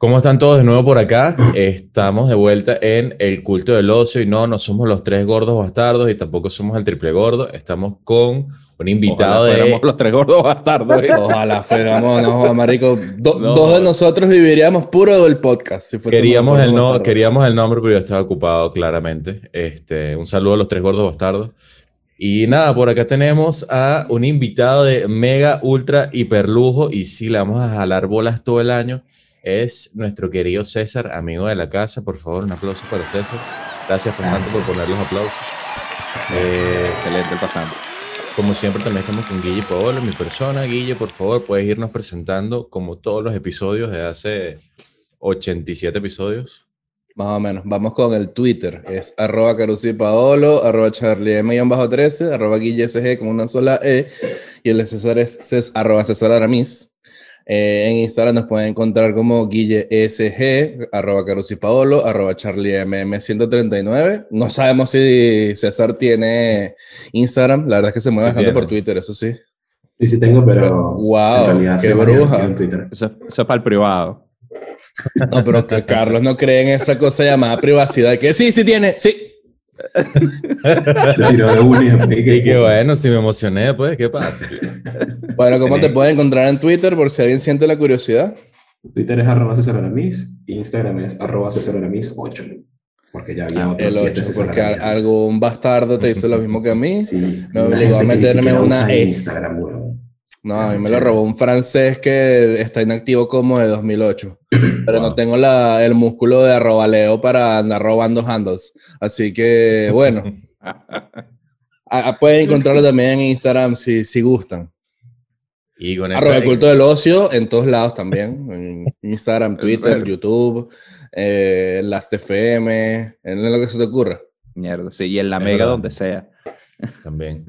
¿Cómo están todos de nuevo por acá? Estamos de vuelta en el culto del ocio y no, no somos los tres gordos bastardos y tampoco somos el triple gordo. Estamos con un invitado Ojalá de... fuéramos los tres gordos bastardos. ¿eh? Ojalá fuéramos, no, marico. Do- Dos de nosotros viviríamos puro del podcast. Si Queríamos el, no, bastardos. queríamos el nombre, pero yo estaba ocupado claramente. Este, un saludo a los tres gordos bastardos. Y nada, por acá tenemos a un invitado de mega, ultra, hiperlujo y sí, le vamos a jalar bolas todo el año. Es nuestro querido César, amigo de la casa. Por favor, un aplauso para César. Gracias, pasante, por poner los aplausos. Eh, Excelente el pasante. como siempre, también estamos con Guille Paolo, mi persona. Guille, por favor, puedes irnos presentando como todos los episodios de hace 87 episodios. Más o menos. Vamos con el Twitter. Es arroba Carusi Paolo, arroba Charlie M-13, arroba Guille SG con una sola E. Y el de César es arroba César Aramis. Eh, en Instagram nos pueden encontrar como Guille SG, arroba Carusi Paolo, arroba Charlie MM139. No sabemos si César tiene Instagram. La verdad es que se mueve Sí bastante por. Twitter, eso sí. Sí, sí tengo, pero Wow, en realidad qué bruja. en Twitter. Eso, eso es para el privado. No, pero que Carlos no cree en esa cosa llamada privacidad. Que sí, sí tiene, sí. Se tiró de uno y qué bueno, si me emocioné, pues, ¿qué pasa? Bueno, ¿cómo te pueden encontrar en Twitter por si alguien siente la curiosidad? Twitter es arroba César Aramis, Instagram es arroba César Aramis 8, porque ya había El otros 7 8, César porque algún bastardo te hizo lo mismo que a mí. Sí, me una obligó a meterme una usa E. Instagram, weón. No, a mí me lo robó un francés que está inactivo como de 2008. Pero no tengo la, el músculo de arrobaleo para andar robando handles. Así que, bueno, a- a- pueden encontrarlo también en Instagram si, si gustan. Y con Arroba el culto del ocio en todos lados también. En Instagram, Twitter? YouTube, eh, Last FM, en lo que se te ocurra. Mierda, sí, y en la Es mega verdad. donde sea. También.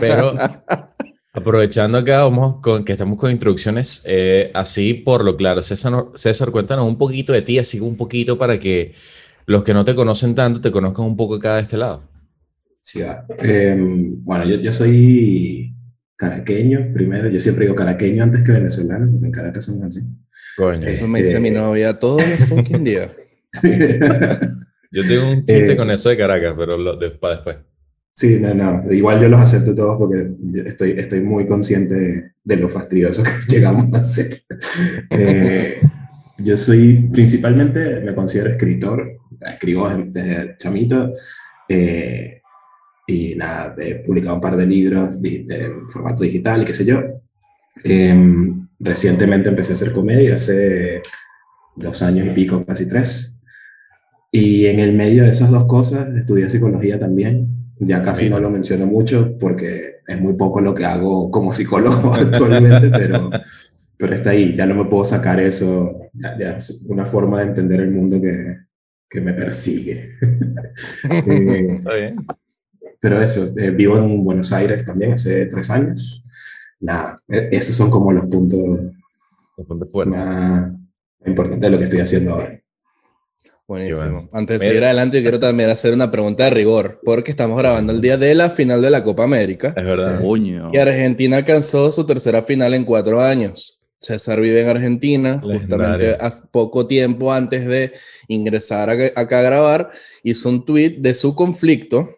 Pero aprovechando acá, vamos con que estamos con introducciones eh, así por lo claro. César, César, cuéntanos un poquito de ti, así un poquito para que los que no te conocen tanto te conozcan un poco acá de este lado. Sí. Eh, bueno, yo, yo soy caraqueño, primero, yo siempre digo caraqueño antes que venezolano, porque en Caracas somos así. Coño. Eh, Eso me dice mi Este- novia todos los fucking días. Yo tengo un chiste Eh, con eso de Caracas, pero lo, de- para después. Sí, no, no. Igual yo los acepto todos porque estoy, estoy muy consciente de, de lo fastidioso que llegamos a ser. Eh, yo soy principalmente, me considero escritor, escribo desde chamito eh, y nada, he publicado un par de libros de, de formato digital y qué sé yo. Eh, recientemente empecé a hacer comedia hace dos años y pico, casi tres. Y en el medio de esas dos cosas estudié psicología también. Ya casi Mira. no lo menciono mucho porque es muy poco lo que hago como psicólogo actualmente, pero, pero está ahí. Ya no me puedo sacar eso. Ya, ya es una forma de entender el mundo que, que me persigue. Eh, Está bien. pero eso, eh, vivo en Buenos Aires también hace tres años. Nada, e- esos son como los puntos fuerte. más importantes de lo que estoy haciendo ahora. Buenísimo. bueno. Antes de seguir adelante, yo quiero también hacer una pregunta de rigor, porque estamos grabando el día de la final de la Copa América Es verdad. Coño. y Argentina alcanzó su tercera final en cuatro años. César vive en Argentina, justamente hace poco tiempo antes de ingresar acá, acá a grabar, hizo un tweet de su conflicto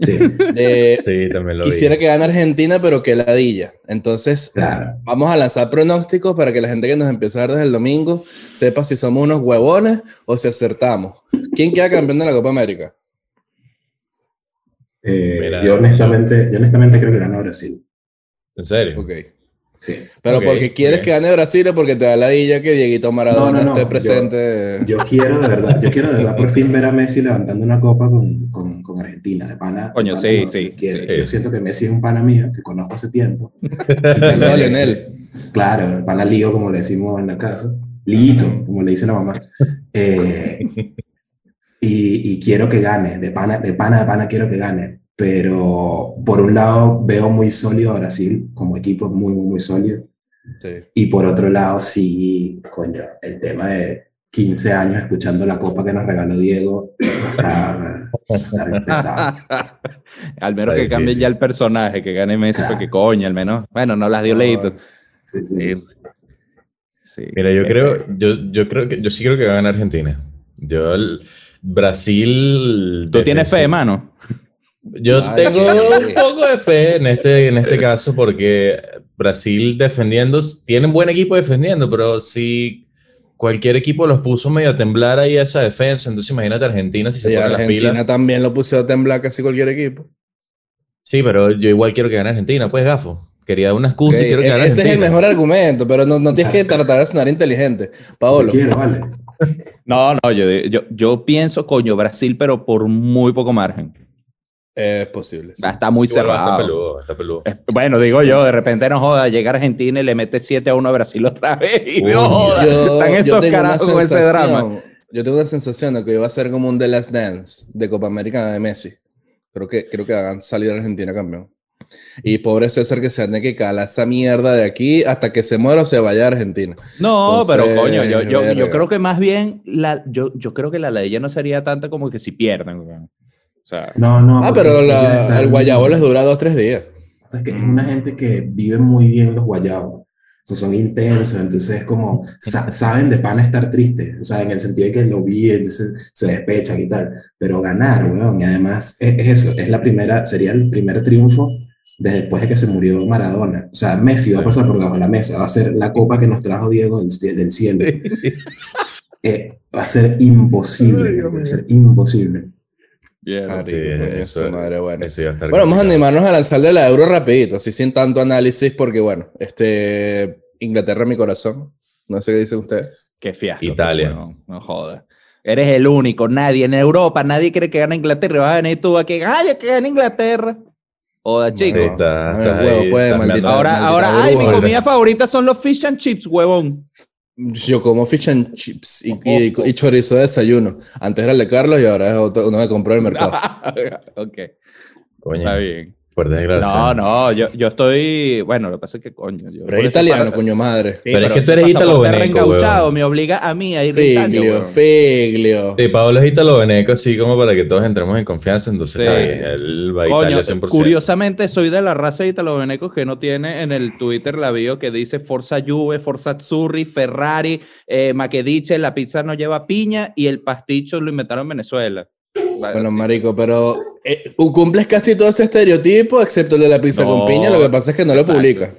Sí, de Sí, también lo vi. quisiera que gane Argentina, pero que ladilla. Entonces, claro. Vamos a lanzar pronósticos para que la gente que nos empieza a ver desde el domingo sepa si somos unos huevones o si acertamos. ¿Quién queda campeón de la Copa América? Eh, Mira, yo, honestamente, yo honestamente creo que ganó Brasil. ¿En serio? Ok. Sí. Pero porque quieres que gane Brasil o porque te da la dilla que Dieguito Maradona No, no, no, esté yo- presente. Yo quiero de verdad, yo quiero de verdad por fin ver a Messi levantando una copa con, con, con Argentina, de pana. de Coño, pana sí, sí, sí. Yo siento que Messi es un pana mío que conozco hace tiempo. Claro, el pana lío, como le decimos en la casa. Lito, como le dice la mamá. Eh, y, y quiero que gane, de pana, de pana, de pana quiero que gane. Pero por un lado veo muy sólido a Brasil como equipo, muy, muy, muy sólido. Sí. Y por otro lado, sí, coño, el tema de 15 años escuchando la copa que nos regaló Diego, está, está pesado. al menos Está que cambie ya el personaje, que gane Messi, porque coño, al menos. Bueno, no las dio leíto. Sí, sí. Sí. Sí. Mira, yo Qué creo, feo. yo, yo creo que, yo sí creo que va a ganar Argentina. Yo, el- Brasil. ¿Tú tienes fe, mano? Yo Ay, tengo un poco de fe en este, en este caso porque Brasil defendiendo, tienen buen equipo defendiendo, pero si cualquier equipo los puso medio a temblar ahí esa defensa, entonces imagínate Argentina si se pone las Argentina pilas. también lo puso a temblar casi cualquier equipo. Sí, pero yo igual quiero que gane Argentina, pues gafo. Quería una excusa y quiero que e- gane Ese es el Argentina. mejor argumento, pero no, no tienes que tratar de sonar inteligente. Paolo, Quiero, vale. No, no, yo, yo, yo pienso, coño, Brasil, pero por muy poco margen. Es posible. sí. Está muy Igual va, Está cerrado. peludo, está peludo. Bueno, digo yo, de repente no joda, llega Argentina y le mete 7 a 1 a Brasil otra vez. Y Uy, no joda, Yo, están esos carajos con ese drama. yo tengo una sensación de que iba a ser como un The Last Dance de Copa América de Messi. Creo que, creo que hagan salir a Argentina campeón. Y pobre César que se ande que cala esa mierda de aquí hasta que se muera o se vaya a Argentina. No, Entonces, pero coño, yo, yo, yo creo que más bien, la, yo, yo creo que la ley ya no sería tanta como que si pierden. O sea, No, no. Ah, pero la- están- el guayabo les dura dos, tres días. O sea, es que es una gente que vive muy bien los guayabos. O sea, son intensos, entonces es como, sa- saben de pan estar tristes, o sea, en el sentido de que lo vi, entonces se despechan y tal, pero ganar, weón, y además es, es eso, es la primera, sería el primer triunfo desde después de que se murió Maradona. O sea, Messi va a pasar por debajo de la mesa, va a ser la copa que nos trajo Diego del, del cielo. Eh, va a ser imposible, va a ser imposible. Bien. Eso- madre, bueno. Eso Bueno, vamos a animarnos a lanzarle la euro rapidito, así sin tanto análisis, porque bueno, este Inglaterra mi corazón. No sé qué dicen ustedes. Qué fiasco. Italia. weón, No, joda. Eres el único, nadie en Europa, nadie quiere que gane Inglaterra. y Vas a venir tú aquí, ay, que gane Inglaterra. Joda, chico. está- huevo ahí, puede, maldita- Ahora, maldita ahora, ay, mi comida favorita son los fish and chips, huevón. Yo como fish and chips y, y- y chorizo de desayuno. Antes era el de Carlos y ahora es otro, uno que compró el mercado. ok, Coño, está bien. Fuerte No, declaración. no, yo, yo estoy. Bueno, lo que pasa es que, coño. Yo, Pero es italiano, coño madre. Sí, Pero es que tú eres reencauchado huevón. me obliga a mí a ir Figlio, figlio. Sí, Pablo es italo-veneco, así como para que todos entremos en confianza, entonces Sí. está él va a Coño, Italia 100%. curiosamente soy de la raza de italo-venecos que no tiene en el Twitter la bio que dice Forza Juve, Forza Azzurri, Ferrari, eh, Maquediche, la pizza no lleva piña y el pasticho lo inventaron en Venezuela. Bueno, Sí. marico, pero eh, cumples casi todo ese estereotipo, excepto el de la pizza No, con piña. Lo que pasa es que no lo exacto. publica.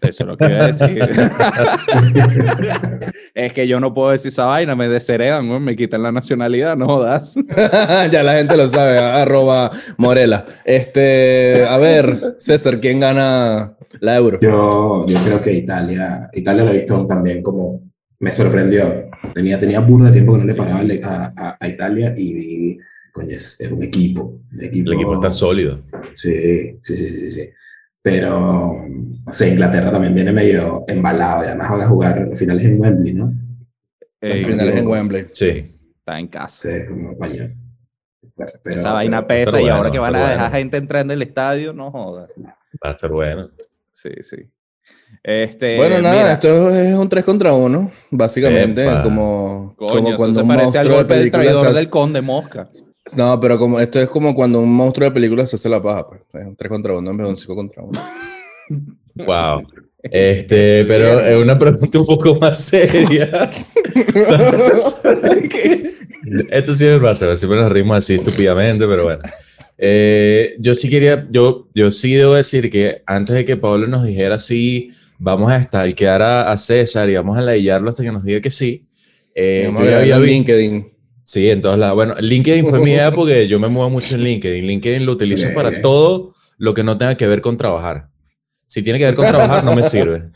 Eso es lo que iba a decir. es que yo no puedo decir esa vaina, me desheredan, weón, me quitan la nacionalidad, no jodas. ya la gente lo sabe, arroba Morela. Este, a ver, César, ¿quién gana la euro? Yo, yo creo que Italia, Italia lo he visto también como me sorprendió. Tenía, tenía burda de tiempo que no le paraba a, a, a Italia y vi, coño, es, es un equipo. Un equipo El equipo está sólido. Sí, sí, sí, sí, sí, sí. Pero, no sé, Inglaterra también viene medio embalado y además van a jugar los finales en Wembley, ¿no? Los Eh, finales en Wembley. Sí. está en casa. Sí, como, coño. Pero- Esa vaina pero- pesa pero y bueno, ahora que van a dejar bueno. gente entrar en el estadio, no jodas. Va a estar bueno. Sí, sí. Este, Bueno, nada, mira, esto es un 3 contra 1, básicamente, Epa. como, coño, como cuando se un parece al monstruo de golpe del traidor del conde Mosca. No, pero como esto es como cuando un monstruo de película se hace la paja, pues. Es un 3 contra 1 en vez de un 5 contra 1. Wow. Este, pero es una pregunta un poco más seria. Esto sí me pasa, siempre nos rimos así estúpidamente, pero bueno. Eh, yo sí quería, yo, yo sí debo decir que antes de que Pablo nos dijera si vamos a stalkear a, a César y vamos a ladillarlo hasta que nos diga que sí. eh, yo ya había vi- LinkedIn. Sí, en todos lados. Bueno, LinkedIn fue mi idea porque yo me muevo mucho en LinkedIn. LinkedIn lo utilizo para todo lo que no tenga que ver con trabajar. Si tiene que ver con trabajar, no me sirve.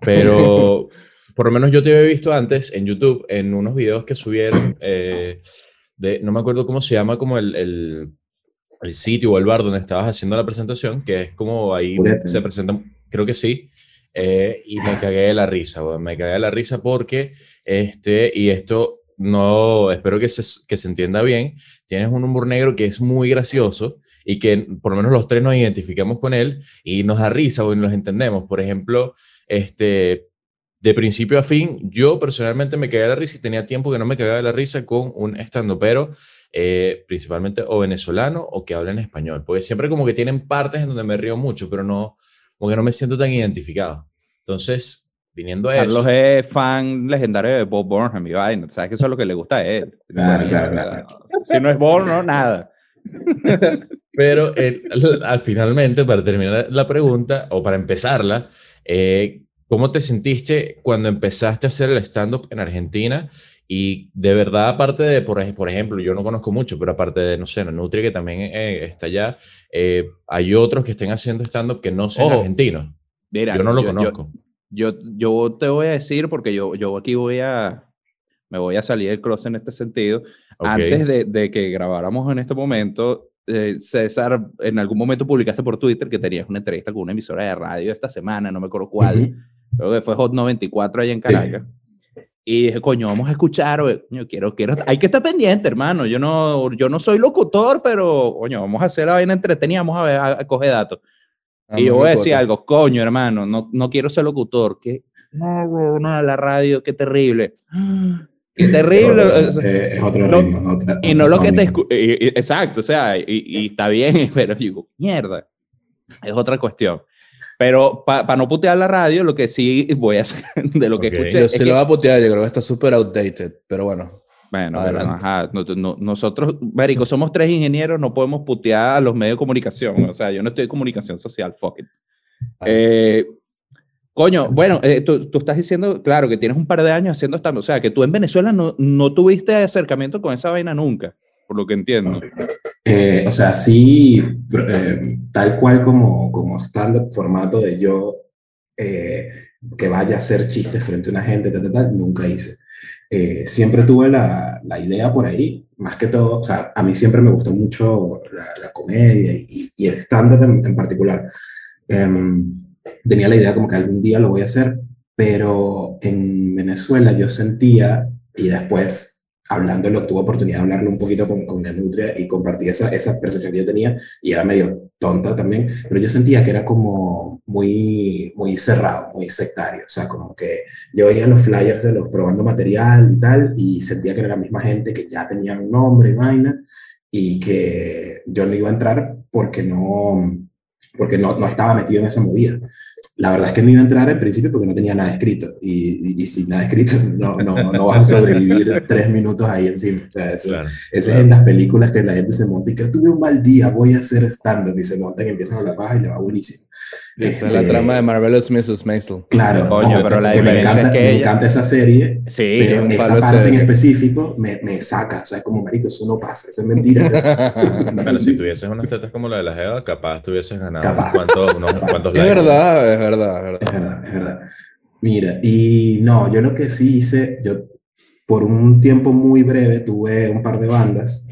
Pero por lo menos yo te había visto antes en YouTube, en unos videos que subieron, eh, de, no me acuerdo cómo se llama, como el, el, el sitio o el bar donde estabas haciendo la presentación, que es como ahí Purete. se presenta, creo que sí. eh, y me cagué de la risa, me cagué de la risa porque, este, y esto no, espero que se, que se entienda bien, tienes un humor negro que es muy gracioso y que por lo menos los tres nos identificamos con él y nos da risa o nos entendemos. Por ejemplo, este, de principio a fin, yo personalmente me cagué de la risa y tenía tiempo que no me cagaba de la risa con un estando, pero eh, principalmente o venezolano o que hablen español, porque siempre como que tienen partes en donde me río mucho, pero no, como que no me siento tan identificado. Entonces, viniendo a Carlos eso. es fan legendario de Bob Burnham y vaina. Sabes que eso es lo que le gusta a él. Claro, claro, claro. Si no es Burnham, nada. Pero eh, al, al- finalmente, para terminar la pregunta, o para empezarla, eh, ¿cómo te sentiste cuando empezaste a hacer el stand-up en Argentina? Y de verdad, aparte de, por, ej- por ejemplo, yo no conozco mucho, pero aparte de, no sé, Nutria, que también eh, está allá, eh, hay otros que estén haciendo stand-up que no sean Ojo. argentinos. Mira, Yo no lo conozco. Yo, yo te voy a decir, porque yo, yo aquí voy a, me voy a salir del cross en este sentido. Antes de, de que grabáramos en este momento, eh, César, en algún momento publicaste por Twitter que tenías una entrevista con una emisora de radio esta semana, no me acuerdo cuál, creo que fue Hot 94 allá en Caracas. Y dije, coño, vamos a escuchar, coño, quiero, quiero, hay que estar pendiente, hermano. Yo no, yo no soy locutor, pero, coño, vamos a hacer la vaina entretenida, vamos a ver, a, a coger datos. Y yo voy a decir algo, coño, hermano, no, no quiero ser locutor. Que, no, huevón, no, la radio, qué terrible. Qué terrible. Eh, es otro no- ritmo. otra- y no lo que te y- y- Exacto, o sea, y, y está bien, pero digo, mierda. Es otra cuestión. Pero para no putear la radio, lo que sí voy a hacer de lo que Ok. escuché. Yo es sí que- lo voy a putear, yo creo que está súper outdated, pero bueno. Bueno, ajá, no- no- nosotros, Marico, somos tres ingenieros, no podemos putear a los medios de comunicación. O sea, yo no estoy en comunicación social, fuck it. Eh, coño, bueno, eh, tú, tú estás diciendo, claro, que tienes un par de años haciendo esta, o sea, que tú en Venezuela no, no tuviste acercamiento con esa vaina nunca, por lo que entiendo. Eh, o sea, sí, eh, tal cual como, como stand-up formato de yo eh, que vaya a hacer chistes frente a una gente, tal, tal, tal, nunca hice. Eh, siempre tuve la, la idea por ahí, más que todo, o sea, a mí siempre me gustó mucho la, comedia y, el stand-up en, en particular. Em, tenía la idea como que algún día lo voy a hacer, pero en Venezuela yo sentía, y después hablándolo, tuve oportunidad de hablarlo un poquito con, con la Nutria y compartí esa, esa percepción que yo tenía, y era medio tonta también, pero yo sentía que era como muy, muy cerrado, muy sectario, o sea, como que yo veía los flyers de los probando material y tal, y sentía que era la misma gente que ya tenía un nombre y vaina, y que yo no iba a entrar porque no, porque no, no estaba metido en esa movida. La verdad es que no iba a entrar al principio porque no tenía nada escrito. Y, y, y sin nada escrito no, no, no vas a sobrevivir tres minutos ahí encima. O sea, eso, Claro. eso es en las películas que la gente se monta y que tuve un mal día, voy a hacer stand-up. Y se montan y empiezan a la paja y le va buenísimo. Esa es la Este, trama de Marvelous Mrs. Maisel. Claro, Coño, ojo, pero la que me encanta, es que me ella- encanta esa serie, Sí, pero un esa parte en específico me, me saca. O sea, es como, marico, eso no pasa, eso es mentira. Pero si tuvieses unas tetas como la de la Jeva, capaz tuvieses ganado Capaz. unos Capaz. cuantos Es likes. verdad, es verdad, es verdad. Es verdad, es verdad. Mira, y no, yo lo que sí hice, yo por un tiempo muy breve tuve un par de bandas,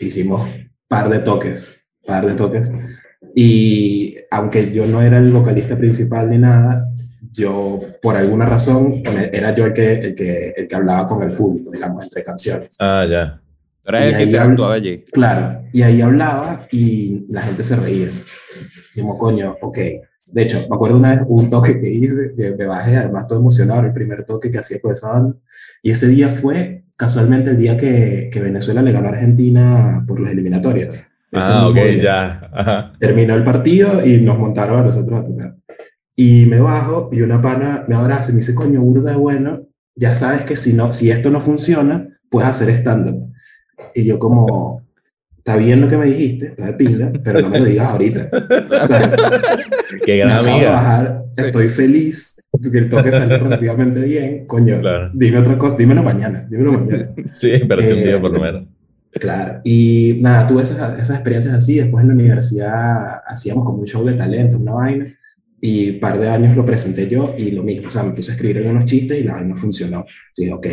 hicimos par de toques, par de toques, y aunque yo no era el vocalista principal ni nada, yo por alguna razón me- era yo el que, el que, el que hablaba con el público, digamos, entre canciones. Ah, ya. Eres Y el que ahí interactuaba allí. Claro, y ahí hablaba y la gente se reía. Como, coño, ok. De hecho, me acuerdo una vez un toque que hice, que me bajé, además todo emocionado, el primer toque que hacía con esa banda. Y ese día fue casualmente el día que, que Venezuela le ganó a Argentina por las eliminatorias. Ese Ah, ok, día. ya. Ajá. Terminó el partido y nos montaron a nosotros a tocar. Y me bajo y una pana me abraza y me dice, coño, burda de bueno, ya sabes que si, no, si esto no funciona, puedes hacer stand-up. Y yo como, está bien lo que me dijiste, está de pinga, pero no me lo digas ahorita. O sea, Qué me gran amiga. bajar, estoy feliz, que el toque salió relativamente bien, coño, Claro. dime otra cosa, dímelo mañana, dímelo mañana. Sí, pero un Eh, día por lo menos. Claro, y nada, tuve esas, esas experiencias así, después en la universidad hacíamos como un show de talento, una vaina, y un par de años lo presenté yo y lo mismo, o sea, me puse a escribir algunos chistes y la vaina no funcionó. Dije, ok,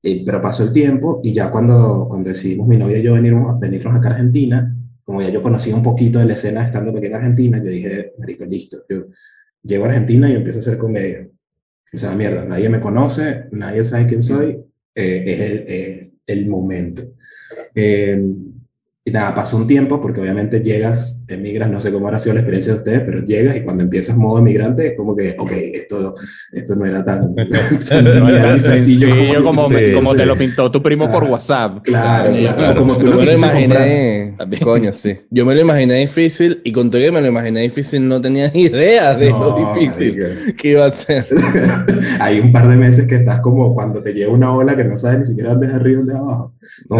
Eh, pero pasó el tiempo y ya cuando, cuando decidimos mi novia y yo venirnos, venirnos acá a Argentina, como ya yo conocía un poquito de la escena estando aquí en Argentina, yo dije, marico, listo, yo llego a Argentina y empiezo a hacer comedia. O sea, mierda, nadie me conoce, nadie sabe quién soy, eh, es el, eh, el momento. Eh, y nada, pasó un tiempo porque obviamente llegas, emigras, no sé cómo ha sido la experiencia de ustedes, pero llegas y cuando empiezas modo emigrante es como que, ok, esto, esto no era tan, tan No era sencillo sencillo como, sí, como sí. te lo pintó tu primo por Claro. WhatsApp. Claro, claro, claro. como tú Yo lo me lo imaginé, También. coño, sí. Yo me lo imaginé difícil y con todo que me lo imaginé difícil no tenía ni idea de No, lo difícil marica. que iba a ser. Hay un par de meses que estás como cuando te llega una ola que no sabes ni siquiera dónde es arriba y dónde es abajo. No.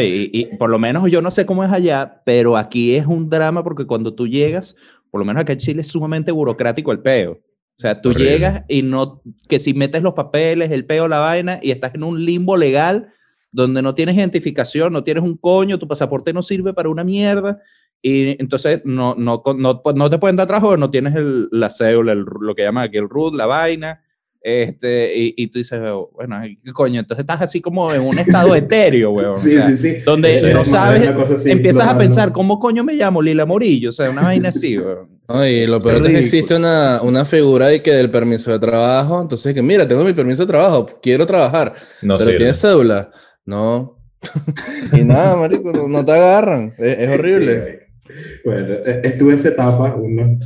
Y, y por lo menos yo no sé cómo es allá, pero aquí es un drama porque cuando tú llegas, por lo menos acá en Chile es sumamente burocrático el peo. O sea, tú Horrible. llegas y no, que si metes los papeles, el peo, la vaina, y estás en un limbo legal donde no tienes identificación, no tienes un coño, tu pasaporte no sirve para una mierda, y entonces no, no, no, no te pueden dar trabajo, no tienes el, la cédula, el- lo que llaman aquí el root, la vaina, este, y, y tú dices, bueno, ay, ¿qué coño? Entonces estás así como en un estado etéreo, weón. o Sí, sea, sí, sí. donde no es sabes, así, empiezas a pensar, ¿cómo coño me llamo? Lila Morillo, o sea, una vaina así, weón. Oye, lo Es peor es que existe una, una figura de que del permiso de trabajo. Entonces, que mira, tengo mi permiso de trabajo, quiero trabajar, No pero sirve. tienes cédula. No. y nada, marico, no, te agarran. Es, es horrible. Sí, bueno, eh, estuve esa etapa, uno, eh,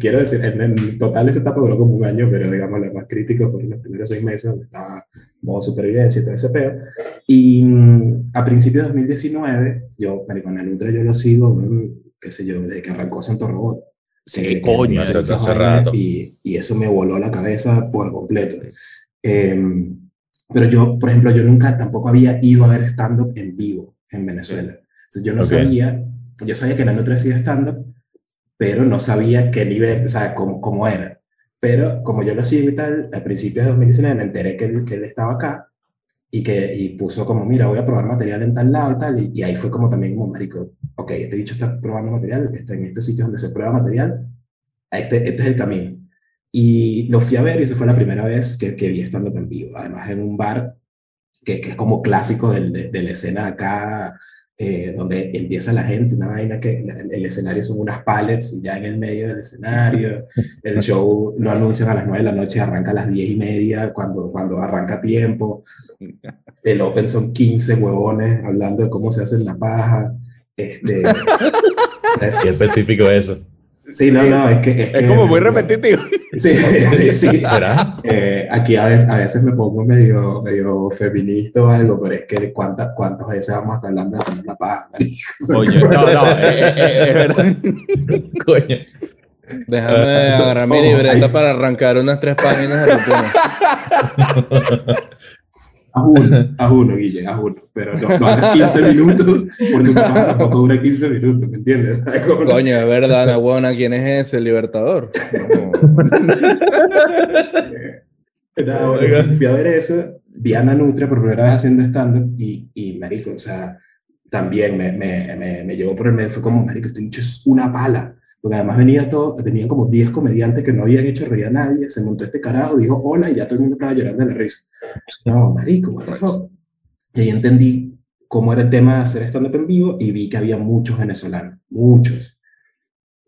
quiero decir, en, en total esa etapa duró como un año, pero digamos la más crítica fueron los primeros seis meses donde estaba modo supervivencia y todo ese peo. Y mm, a principios de 2019, yo, marico, en la Nutra yo lo sigo, bueno, qué sé yo, desde que arrancó Santo Robot. Sí, que- que coño. haciendo hace rato. Y, y eso me voló la cabeza por completo. Em, pero yo, por ejemplo, yo nunca tampoco había ido a ver stand-up en vivo en Venezuela. Entonces yo no Ok. sabía, yo sabía que la Nutra hacía stand-up, pero no sabía qué nivel, o sea, cómo, cómo era. Pero como yo lo sigo y tal, a principios de 2019 me enteré que él, que él estaba acá y que y puso como, mira, voy a probar material en tal lado y tal. Y, y ahí fue como también como, marico, ok, este dicho está probando material, está en este sitio donde se prueba material, este, este es el camino. Y lo fui a ver y esa fue la primera vez que, que vi stand-up en vivo. Además en un bar que, que es como clásico del, de, de la escena acá, eh, donde empieza la gente, una vaina que la- el escenario son unas pallets y ya en el medio del escenario, el show lo anuncian a las 9 de la noche, arranca a las 10 y media, cuando, cuando arranca tiempo, el open son 15 huevones hablando de cómo se hacen la paja, este... Es- específico eso. Sí, no, no, es que... Es, Es que- como muy repetitivo. Sí, sí, sí. ¿Será? Eh, aquí a veces, a veces me pongo medio, medio feminista o algo, pero es que cuántas, cuántas veces vamos a estar hablando de hacer la marico? Oye, no, no, eh, eh, eh, es verdad. Coño. Déjame Ah, agarrar mi libreta para arrancar unas tres páginas de. Haz uno, haz uno, Guille, haz uno, pero no, no hagas 15 minutos, porque paja tampoco dura 15 minutos, ¿me entiendes? Coño, es verdad, la buena, ¿quién es ese? El Libertador. No. Nada, bueno, fui, fui a ver eso, vi a Ana Nutria por primera vez haciendo stand-up y, y, marico, o sea, también me, me, me, me llevó por el medio, fue como, marico, este dicho es una pala, porque además venía todo, venían como 10 comediantes que no habían hecho reír a nadie, se montó este carajo, dijo hola y ya todo el mundo estaba llorando de la risa. No, marico, what the fuck. Y ahí entendí cómo era el tema de hacer stand-up en vivo y vi que había muchos venezolanos, muchos,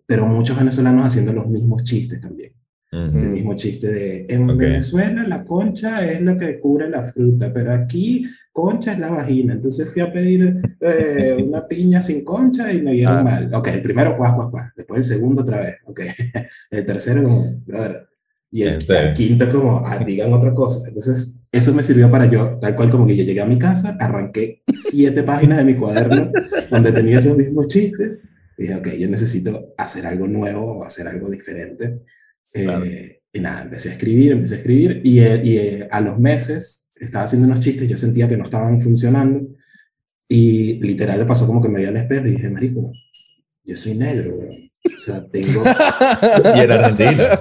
pero muchos venezolanos haciendo los mismos chistes también. El Ujú. mismo chiste de, en Ok. Venezuela la concha es lo que cubre la fruta, pero aquí concha es la vagina. Entonces fui a pedir eh, una piña sin concha y me dieron Ah. mal. Ok, el primero, guas, guas, guas. Después el segundo otra vez. Ok, el tercero como, brother. Y el, el quinto como, ah, digan otra cosa. Entonces eso me sirvió para yo, tal cual como que yo llegué a mi casa, arranqué siete páginas de mi cuaderno donde tenía esos mismos chistes. Y dije, ok, yo necesito hacer algo nuevo o hacer algo diferente. Eh, Claro. Y nada, empecé a escribir, empecé a escribir y, eh, y, eh, a los meses estaba haciendo unos chistes, yo sentía que no estaban funcionando y literal le pasó como que me vi al espejo y dije, marico, yo soy negro, weón. O sea, tengo... Y en Argentina.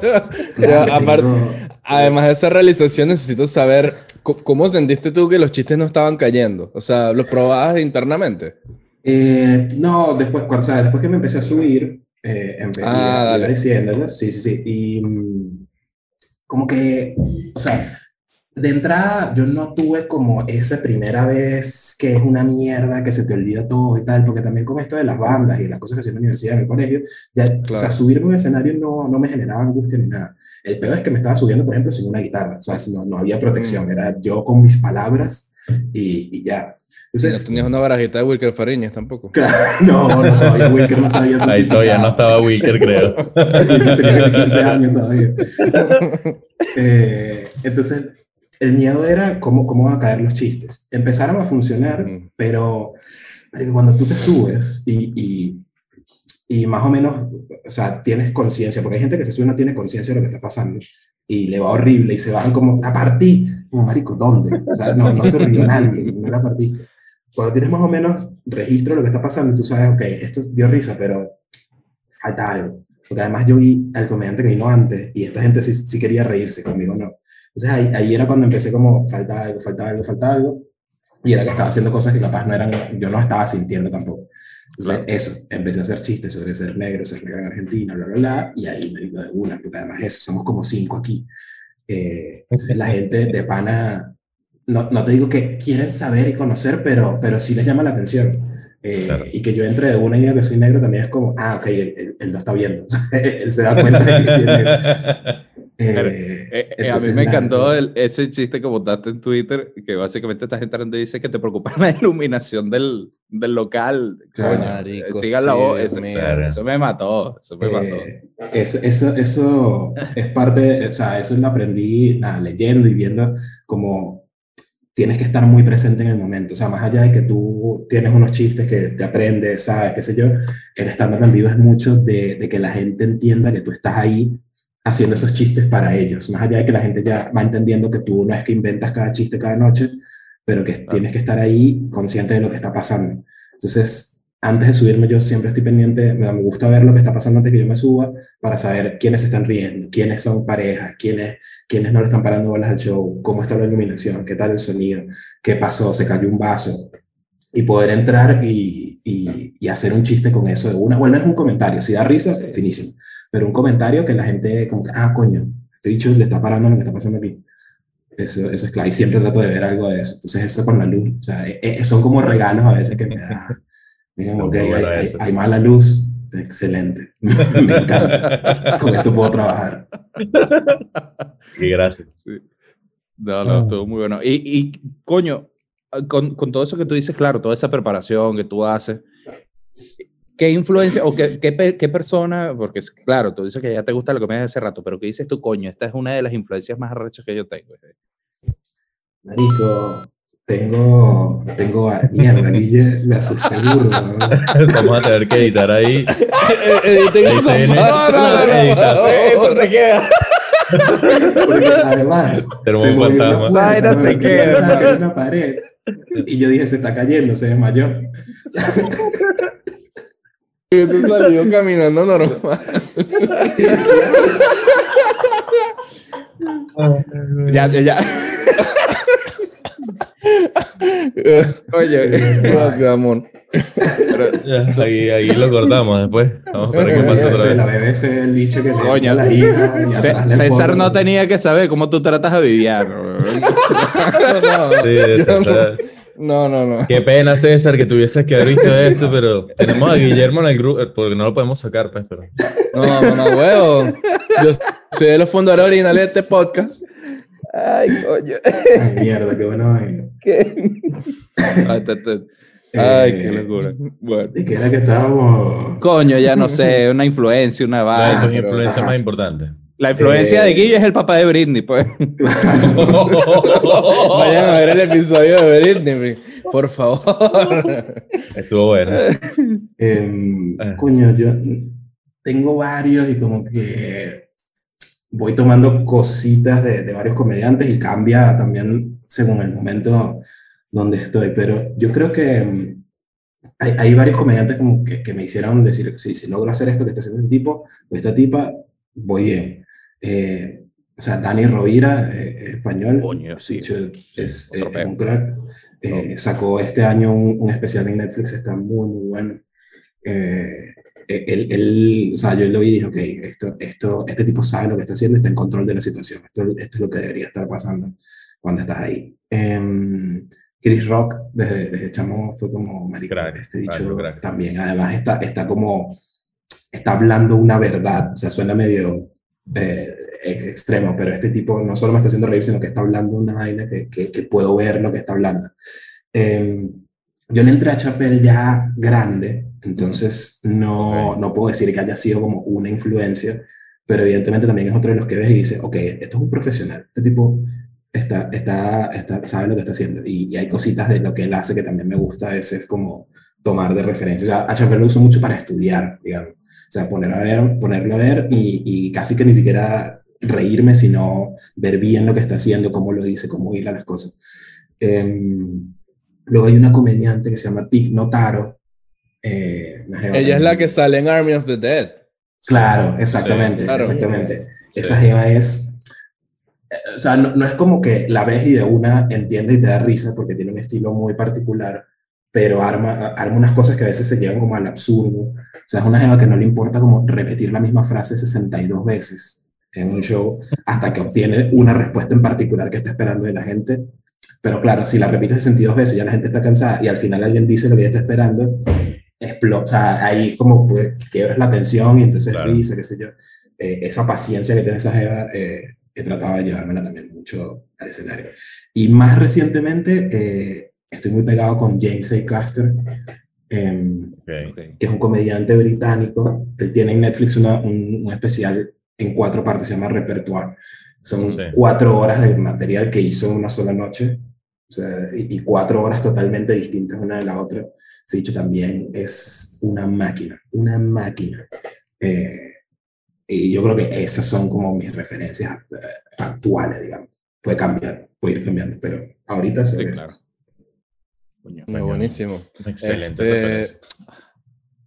claro, aparte- tengo- Además de esa realización, necesito saber cómo sentiste tú que los chistes no estaban cayendo. O sea, ¿los probabas internamente? Eh, no, después, cuando, o sea, después que me empecé a subir, eh, empe- Ah, dale. diciéndolo, sí, sí, sí, y mm, como que, o sea, de entrada, yo no tuve como esa primera vez que es una mierda, que se te olvida todo y tal, porque también con esto de las bandas y las cosas que hacía en la universidad, en el colegio, ya, o sea, Claro. subirme a un escenario no, no me generaba angustia ni nada. El peor es que me estaba subiendo, por ejemplo, sin una guitarra, o sea, no, no había protección, Mm. era yo con mis palabras y, y ya. Y no Entonces, tenías una barajita de Wilker Fariñas tampoco. no, no, todavía Wilker no sabía Ahí todavía no estaba Wilker, creo. Wilker tenía casi 15 años todavía. Eh, entonces, el miedo era cómo, cómo van a caer los chistes. Empezaron a funcionar, pero cuando tú te subes y, y, y más o menos, o sea, tienes conciencia, porque hay gente que se sube y no tiene conciencia de lo que está pasando y le va horrible y se bajan como, la partí, como marico, ¿dónde? O sea, no, no se rió nadie, no la partiste. Cuando tienes más o menos registro de lo que está pasando, tú sabes, ok, esto dio risa, pero falta algo. Porque además yo vi al comediante que vino antes y esta gente sí, sí quería reírse conmigo, ¿no? Entonces ahí, ahí era cuando empecé como, falta algo, falta algo, falta algo. Y era que estaba haciendo cosas que capaz no eran, yo no estaba sintiendo tampoco. Entonces eso, empecé a hacer chistes sobre ser negro, ser negro en Argentina, bla, bla, bla. Y ahí me digo de una, porque además eso, somos como cinco aquí. Eh, entonces la gente de pana, no, no te digo que quieren saber y conocer, pero, pero sí les llama la atención. Eh, Claro. Y que yo entre de una idea que soy negro también es como, ah, ok, él, él- él lo está viendo. Él se da cuenta de que sí es negro. Eh, Eh, eh, a mí me encantó sí. el- ese chiste que botaste en Twitter, que básicamente estás entrando y dice que te preocupa la iluminación del, del local. Claro. Coño, Marico, sigan la sí, voz. Eso, eso me mató. Eso me mató. Eh, eso, eso, eso es parte, o sea, eso lo aprendí nada, leyendo y viendo como tienes que estar muy presente en el momento. O sea, más allá de que tú tienes unos chistes que te aprendes, sabes, qué sé yo, el stand-up en vivo es mucho de, de que la gente entienda que tú estás ahí haciendo esos chistes para ellos. Más allá de que la gente ya va entendiendo que tú no es que inventas cada chiste cada noche, pero que tienes que estar ahí consciente de lo que está pasando. Entonces, antes de subirme yo siempre estoy pendiente, me, gusta ver lo que está pasando antes que yo me suba para saber quiénes están riendo, quiénes son parejas, quiénes, quiénes no le están parando bolas al show, cómo está la iluminación, qué tal el sonido, qué pasó, se cayó un vaso. Y poder entrar y, y, y hacer un chiste con eso de una. Bueno, es un comentario, si da risa, finísimo. Pero un comentario que la gente, como que, ah, coño, este dicho le está parando lo que está pasando aquí. Eso, eso es claro. Y siempre trato de ver algo de eso. Entonces, eso con la luz. O sea, eh, eh, son como regalos a veces que me da. Miren, ok, hay, hay- mala luz. Excelente. me encanta. Con esto puedo trabajar. Y gracias. Sí. No, no, estuvo muy bueno. Y, y coño, con, con todo eso que tú dices, claro, toda esa preparación que tú haces, ¿qué influencia o qué, qué, qué persona, porque claro, tú dices que ya te gusta la comedia desde hace rato, pero ¿qué dices tú, coño? Esta es una de las influencias más arrechas que yo tengo. Marico, tengo, tengo, mierda, Guille, me asusté burdo. ¿no? Vamos a tener que editar ahí. Editen parte, No, no, no. Eso se queda. Porque además, Tenemos se un movió la fantasma. puerta, Vaina ¿no? se Que queda. una pared. Y yo dije, se está cayendo, se desmayó. Y tú salió caminando normal. Ya, ya, ya. Oye, Gracias, amor. Ya, ahí, ahí lo cortamos después. Vamos a ver qué pasa otra BBC, la vez. BBC, el bicho que le Coño. la hija. César no tenía que saber cómo tú tratas a Vivian. No, Sí, César. No, no, no. Qué pena, César, que tuvieses que haber visto esto, pero tenemos a Guillermo en el grupo, porque no lo podemos sacar, pues, pero. No, mamá, huevo. Yo soy de los fundadores originales de este podcast. Ay, coño. Ay, mierda, qué bueno. vaina. Ay, te- te- ay, qué Eh, locura. Bueno. ¿De qué era que estábamos? Coño, ya no sé, una influencia, una Una vaina. pero- influencias ajá. más importantes. La influencia Eh, de Guille es el papá de Britney, pues. Vayan a ver el episodio de Britney, por favor. Estuvo bueno. Ah. coño, yo tengo varios y como que voy tomando cositas de, de varios comediantes y cambia también según el momento donde estoy. Pero yo creo que em, hay, hay varios comediantes como que, que me hicieron decir, si, si logro hacer esto que está haciendo este tipo o esta tipa, voy bien. Eh, o sea, Dani Rovira, eh, es español, Coño, sí. Es, Otro es un crack. Eh, Sacó este año un, un especial en Netflix, está muy, muy bueno. Eh, él, él, o sea, yo lo vi y dije, ok, esto, esto, este tipo sabe lo que está haciendo, está en control de la situación, esto, esto es lo que debería estar pasando cuando estás ahí. Em, Chris Rock, desde, desde chamo, fue como, marico, Crack, este dicho crack. también, además está, está como, está hablando una verdad, o sea, suena medio eh, ex- extremo, pero este tipo no solo me está haciendo reír, sino que está hablando una vaina que, que, que puedo ver lo que está hablando. Em, yo le entré a Chappelle ya grande, entonces no, Ok. no puedo decir que haya sido como una influencia, pero evidentemente también es otro de los que ves y dices, ok, esto es un profesional, este tipo está, está, está, sabe lo que está haciendo y, y hay cositas de lo que él hace que también me gusta a veces como tomar de referencia. O sea, a Chappelle lo uso mucho para estudiar, digamos. O sea, poner a ver, ponerlo a ver y, y casi que ni siquiera reírme, sino ver bien lo que está haciendo, cómo lo dice, cómo hila las cosas. Em, luego hay una comediante que se llama Tic Notaro. eh, Ella es la que sale en Army of the Dead. Claro, exactamente, Sí, claro. exactamente. Sí. Esa jeva es, eh, o sea, no, no es como que la ves y de una entiendes y te da risa porque tiene un estilo muy particular, pero arma, arma unas cosas que a veces se llevan como al absurdo. O sea, es una jeva que no le importa como repetir la misma frase 62 veces en un show hasta que obtiene una respuesta en particular que está esperando de la gente. Pero claro, si la repites 62 veces ya la gente está cansada y al final alguien dice lo que ella está esperando, explota, o sea, ahí como pues, quiebras la tensión y entonces Claro. risa, qué sé yo. Eh, esa paciencia que tiene esa jeva, eh, he tratado de llevármela también mucho al escenario. Y más recientemente, eh, estoy muy pegado con James A. Caster, em, Ok. que es un comediante británico. Él tiene en Netflix una- un, un especial en cuatro partes, se llama Repertoire. Son Sí. cuatro horas de material que hizo en una sola noche, o sea, y, y cuatro horas totalmente distintas una de la otra. Se dicho también es una máquina, una máquina. Eh, y yo creo que esas son como mis referencias act- actuales, digamos. Puede cambiar, puede ir cambiando, pero ahorita se Sí, ve claro. Coño. Muy buenísimo. Excelente. Este.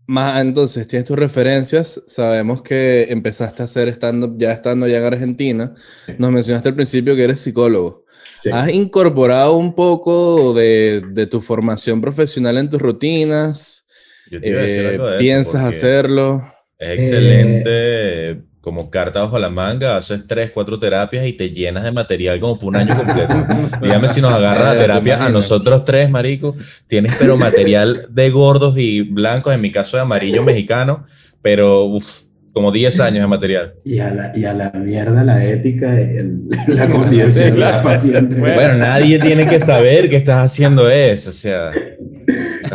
Más, entonces, tienes tus referencias. Sabemos que empezaste a hacer stand-up ya estando ya en Argentina. Nos mencionaste al principio que eres psicólogo. Sí. ¿Has incorporado un poco de, de tu formación profesional en tus rutinas? Yo te iba a decir Eh, algo de eso, ¿Piensas porque hacerlo? Es excelente, como carta bajo la manga, haces tres, cuatro terapias y te llenas de material como por un año completo. Dígame si nos agarras Eh, a te terapia a nosotros tres, marico, tienes pero material de gordos y blancos, en mi caso de amarillo mexicano, pero uf, como 10 años de material. Y a la, y a la mierda la ética el- la confidencialidad claro. del paciente. Bueno, nadie tiene que saber que estás haciendo eso, o sea,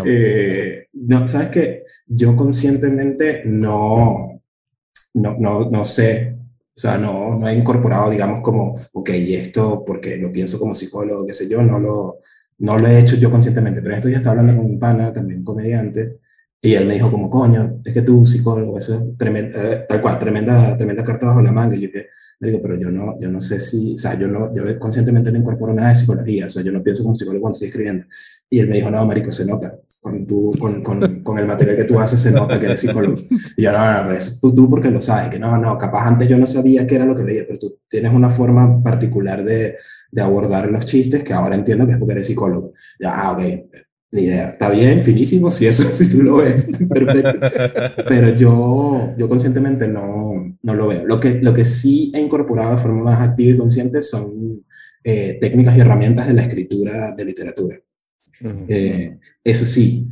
Eh, no, ¿sabes qué? Yo conscientemente no, no, no, no sé, o sea, no, no he incorporado, digamos, como, ok, esto porque lo pienso como psicólogo, qué sé yo, no lo, no lo he hecho yo conscientemente, pero esto ya estaba hablando con un pana, también comediante, y él me dijo como, coño, es que tú, psicólogo, eso es tremenda, eh, tal cual, tremenda, tremenda carta bajo la manga, y yo dije, digo, pero yo no, yo no sé si, o sea, yo no, yo conscientemente no incorporo nada de psicología, o sea, yo no pienso como psicólogo cuando estoy escribiendo. Y él me dijo, no, marico, se nota. Con, tu, con, con, con el material que tú haces se nota que eres psicólogo. Y yo, no, no, no, pues, tú, tú porque lo sabes, que no, no, capaz antes yo no sabía qué era lo que leía, pero tú tienes una forma particular de, de abordar los chistes que ahora entiendo que es porque eres psicólogo. Ya, ah, ok, ni idea. Está bien, finísimo, si eso, si tú lo ves, perfecto pero yo, yo conscientemente no, no lo veo. Lo que, lo que sí he incorporado de forma más activa y consciente son eh, técnicas y herramientas de la escritura de literatura. Ujú. Eh, eso sí,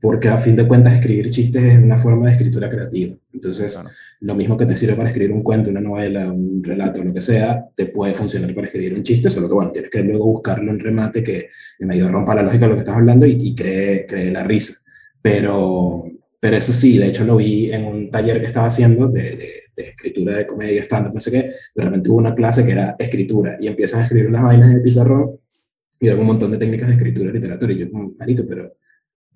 porque a fin de cuentas escribir chistes es una forma de escritura creativa. Entonces, Claro. lo mismo que te sirve para escribir un cuento, una novela, un relato, lo que sea, te puede funcionar para escribir un chiste, solo que bueno, tienes que luego buscarlo en remate que en medio rompa la lógica de lo que estás hablando y, y cree, cree la risa. Pero, pero eso sí, de hecho lo vi en un taller que estaba haciendo de, de, de escritura de comedia, stand no sé qué, de repente hubo una clase que era escritura y empiezas a escribir unas vainas en el pizarrón y eran un montón de técnicas de escritura literatura y yo como, marico, pero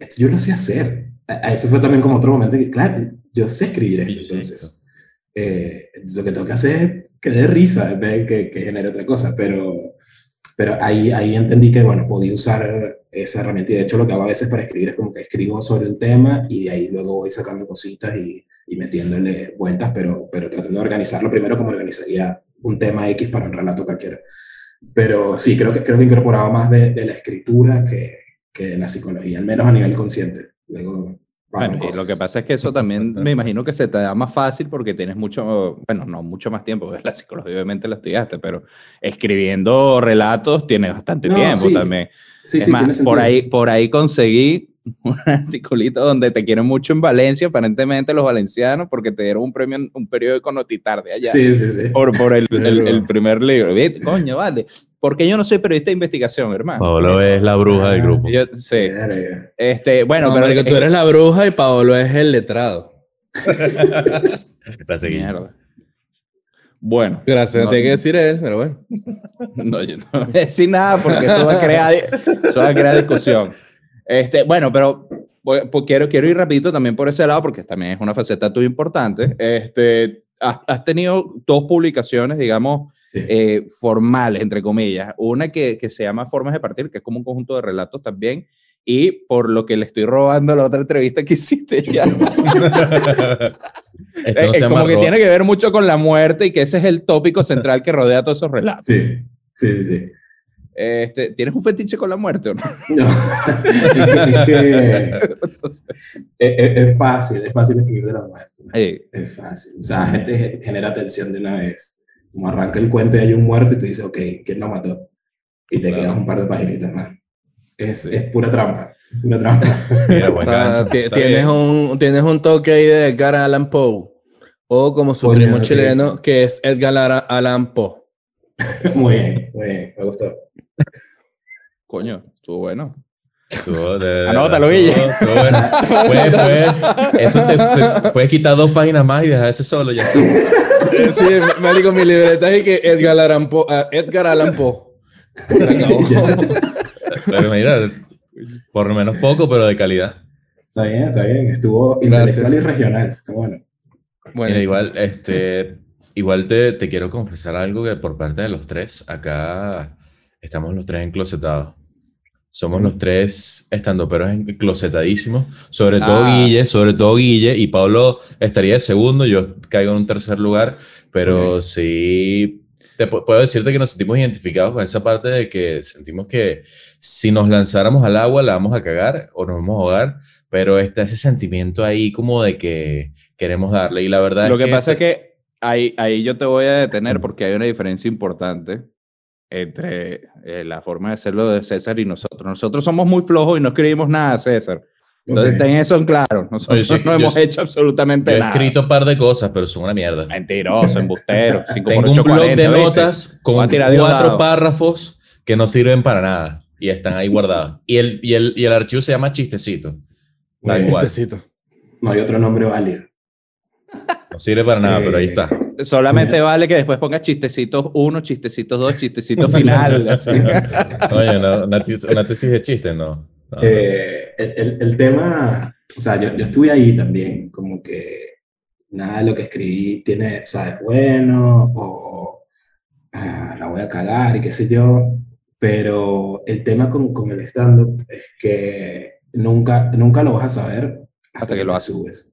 esto yo lo sé hacer. A, a eso fue también como otro momento que, claro, yo sé escribir esto, Sí, entonces eh, lo que tengo que hacer es que dé risa en vez de que, que genere otra cosa, pero, pero ahí, ahí entendí que, bueno, podía usar esa herramienta y de hecho lo que hago a veces para escribir es como que escribo sobre un tema y de ahí luego voy sacando cositas y, y metiéndole vueltas, pero, pero tratando de organizarlo primero como organizaría un tema X para un relato cualquiera. Pero sí, creo que, creo que he incorporado más de, de la escritura que, que la psicología, al menos a nivel consciente. Luego Bueno, y lo que pasa es que eso también me imagino que se te da más fácil porque tienes mucho, bueno, no mucho más tiempo, porque la psicología obviamente la estudiaste, pero escribiendo relatos tienes bastante No, tiempo sí. también. Sí, es sí, tiene más, por ahí, por ahí conseguí un articulito donde te quieren mucho en Valencia, aparentemente los valencianos, porque te dieron un premio en un periódico Notitarde allá. Sí, sí, sí. Por, por el, el- primer libro. ¿Viste? Coño, vale. Porque yo no soy periodista de investigación, hermano. Paolo es la bruja del grupo. Yo, sí. Este, bueno, no, pero marico, tú eres la bruja y Paolo es el letrado. Mierda. Bueno, Gracias, No. tiene que decir él, pero bueno. no, yo no voy a decir nada porque eso va a crear, eso va a crear discusión. Este, bueno, pero voy- pues quiero, quiero ir rapidito también por ese lado porque también es una faceta tuya importante. Este, has, has tenido dos publicaciones, digamos, Sí. eh, formales, entre comillas. Una que, que se llama Formas de Partir, que es como un conjunto de relatos también. Y por lo que le estoy robando la otra entrevista que hiciste ya. Esto no llama como que tiene que ver mucho con la muerte y que ese es el tópico central que rodea todos esos relatos. Sí, sí, sí. Este, ¿Tienes un fetiche con la muerte o no? No. es que, es, que- es- es fácil, es fácil escribir de la muerte. ¿no? Eh, Es fácil. O sea, la gente ge- genera tensión de una vez. Como arranca el cuento y hay un muerto y tú dices, ok, ¿quién lo mató? Y te Claro. quedas un par de paginitas más. Es, es pura trampa. Pura trampa. Mira, O sea, Está tienes, un, tienes un toque ahí de Edgar Allan Poe. O como su primo sí. chileno, que es Edgar Allan Poe. muy bien, muy bien. Me gustó. Coño, estuvo bueno. Estuvo de- Anótalo, estuvo- Guille. estuvo bueno. Puedes, puedes- eso te- se- puedes quitar dos páginas más y dejar ese solo. Ya está. Sí, marico, mi libreta es que Edgar Allan Poe. ah, Edgar Allan Poe. Se acabó. Pero mira, por lo menos poco, pero de calidad. Está bien, está bien. Estuvo Gracias. intelectual y regional. Está bueno. Bueno, Mira, igual, este, igual te, te quiero confesar algo que por parte de los tres, acá estamos los tres enclosetados. Somos los tres estandoperos enclosetadísimos. Sobre todo Ah. Guille, sobre todo Guille. Y Pablo estaría de segundo, yo caigo en un tercer lugar. Pero Ok. sí, te pu- puedo decirte que nos sentimos identificados con esa parte de que sentimos que si nos lanzáramos al agua la vamos a cagar o nos vamos a ahogar. Pero está ese sentimiento ahí como de que queremos darle. Y la verdad Lo es que pasa es que ahí, ahí yo te voy a detener porque hay una diferencia importante entre eh, la forma de hacerlo de César y nosotros. Nosotros somos muy flojos y no escribimos nada, César. Entonces, Ok. ten eso en claro. Nosotros Oye, sí, no yo hemos hecho absolutamente Yo he nada. escrito un par de cosas, pero son una mierda. Mentiroso, embustero. 5 Tengo por un 8, blog 40, de ¿viste? notas con cuatro párrafos que no sirven para nada y están ahí guardados. Y el, y el, y el archivo se llama chistecito. Tal. Chistecito. No hay otro nombre válido. No sirve para nada, pero ahí está. Solamente vale que después pongas chistecitos 1, chistecitos 2, chistecitos final. Oye, no, una, tes- una tesis de chiste, no. No. Eh, el, el- tema, o sea, yo, yo estuve ahí también, como que nada de lo que escribí tiene, o sea, es bueno o ah, la voy a cagar y qué sé yo, pero el tema con, con el stand-up es que nunca, nunca lo vas a saber hasta, que, lo lo haces. subes.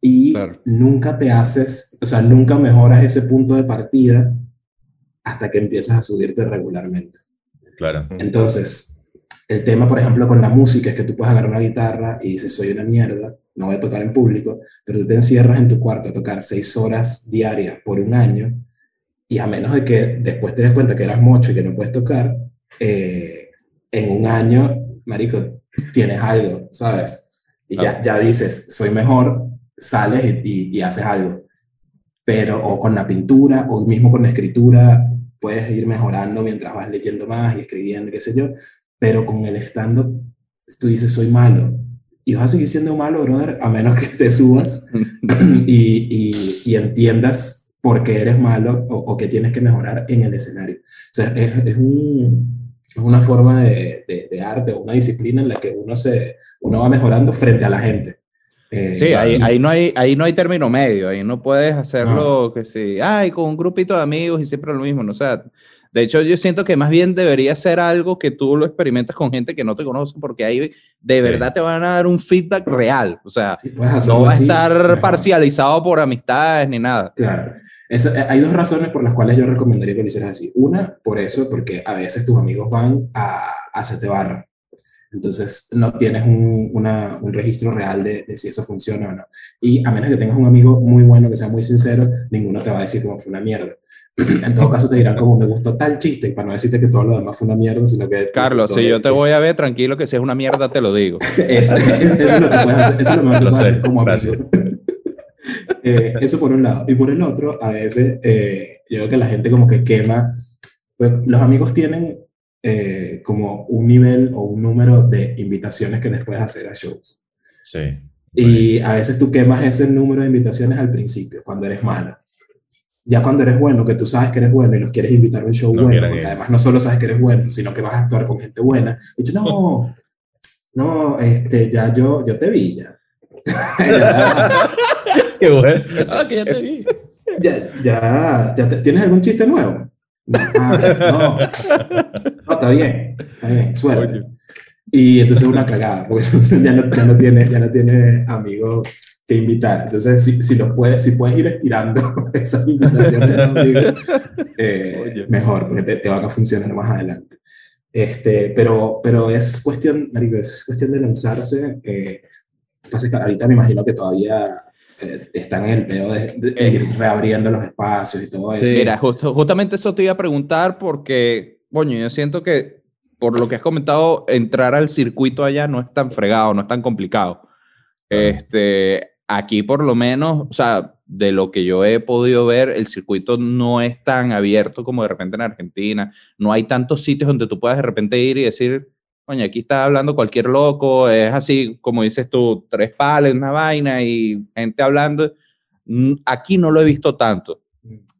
Y Claro. nunca te haces, o sea, nunca mejoras ese punto de partida hasta que empiezas a subirte regularmente. Claro. Entonces, el tema, por ejemplo, con la música es que tú puedes agarrar una guitarra y dices, soy una mierda, no voy a tocar en público, pero tú te encierras en tu cuarto a tocar seis horas diarias por un año y a menos de que después te des cuenta que eras mocho y que no puedes tocar, eh, en un año, marico, tienes algo, ¿sabes? Y ya, ya dices, soy mejor, sales y, y- y haces algo. Pero, o con la pintura, o mismo con la escritura, puedes ir mejorando mientras vas leyendo más y escribiendo, qué sé yo. Pero con el stand-up, tú dices, soy malo. Y vas a seguir siendo malo, brother, a menos que te subas y, y, entiendas por qué eres malo o, o qué tienes que mejorar en el escenario. O sea, es, es, un, es una forma de, de, de, arte o una disciplina en la que uno, se, uno va mejorando frente a la gente. Eh, sí, ahí, ahí, no hay, ahí no hay término medio, ahí no puedes hacerlo no. que sí, ay, con un grupito de amigos y siempre lo mismo, ¿no? o sea, de hecho yo siento que más bien debería ser algo que tú lo experimentas con gente que no te conoce porque ahí de sí. verdad te van a dar un feedback real, o sea, sí, no va a estar parcializado por amistades ni nada. Claro. Eso, eh, hay dos razones por las cuales yo recomendaría que lo hicieras así. Una, por eso, porque a veces tus amigos van a, a hacerte barra. Entonces no tienes un, una, un registro real de, de, si eso funciona o no. Y a menos que tengas un amigo muy bueno, que sea muy sincero, ninguno te va a decir como fue una mierda. En todo caso te dirán como me gustó tal chiste, para no decirte que todo lo demás fue una mierda, sino que... Carlos, si yo te voy a ver tranquilo que si es una mierda te lo digo. eso, es, eso, es lo que puedes hacer, eso es lo mejor que puedes hacer como amigo. eh, eso por un lado. Y por el otro, a veces eh, yo veo que la gente como que quema, pues los amigos tienen eh, como un nivel o un número de invitaciones que les puedes hacer a shows. Sí. Y a veces tú quemas ese número de invitaciones al principio, cuando eres malo. Ya cuando eres bueno, que tú sabes que eres bueno y los quieres invitar a un show No bueno, porque ir. además no solo sabes que eres bueno, sino que vas a actuar con gente buena. Y dices, no, no, este, ya yo, yo te vi ya. ya, Qué bueno. Ah, que ya te vi. ya, ya, ya te- ¿tienes algún chiste nuevo? No, ah, no. Está bien, está bien, suerte. Y entonces una cagada, porque ya no, ya no tienes ya no tiene amigos que invitar. Entonces, si, si, los puedes, si puedes ir estirando esas invitaciones de los eh, mejor, porque te, te van a funcionar más adelante. Este, pero, pero es cuestión, marico, es cuestión de lanzarse. Eh, ahorita me imagino que todavía eh, están en el pedo de, de Eh. ir reabriendo los espacios y todo eso. Sí. Mira, justo- justamente eso te iba a preguntar porque, coño, yo siento que por lo que has comentado, entrar al circuito allá no es tan fregado, no es tan complicado. Este, aquí por lo menos, o sea, de lo que yo he podido ver, el circuito no es tan abierto como de repente en Argentina. No hay tantos sitios donde tú puedas de repente ir y decir, coño, aquí está hablando cualquier loco, es así como dices tú, tres pales, una vaina y gente hablando. Mm, Aquí no lo he visto tanto.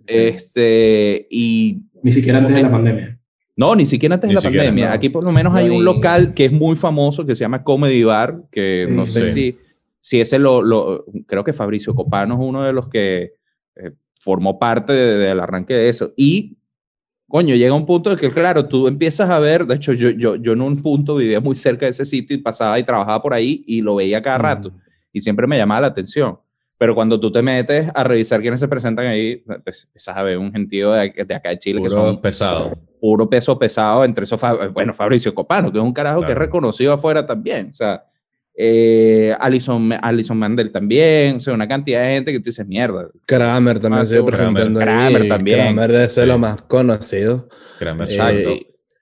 Este, y Ni siquiera antes de la pandemia. No, ni siquiera antes Ni de la siquiera, pandemia. no. Aquí por lo menos No, hay un local que es muy famoso que se llama Comedy Bar, que no Sí, sé si, si ese lo, lo- creo que Fabricio Copano es uno de los que eh, formó parte de- del arranque de eso. Y, coño, llega un punto en que, claro, tú empiezas a ver, de hecho, yo, yo, yo en un punto vivía muy cerca de ese sitio y pasaba y trabajaba por ahí y lo veía cada rato y siempre me llamaba la atención. Pero cuando tú te metes a revisar quiénes se presentan ahí, pues, empiezas a ver un gentío de, de acá de Chile que Puro son pesado. puro peso pesado, entre esos, bueno, Fabricio Copano, que es un carajo que es Claro. reconocido afuera también, o sea, eh, Alison, Alison Mandel también, o sea, una cantidad de gente que tú dices, mierda, Kramer también Ah, se presentando ahí. Kramer también. Kramer debe ser Sí. lo más conocido. Créeme, Eh, exacto.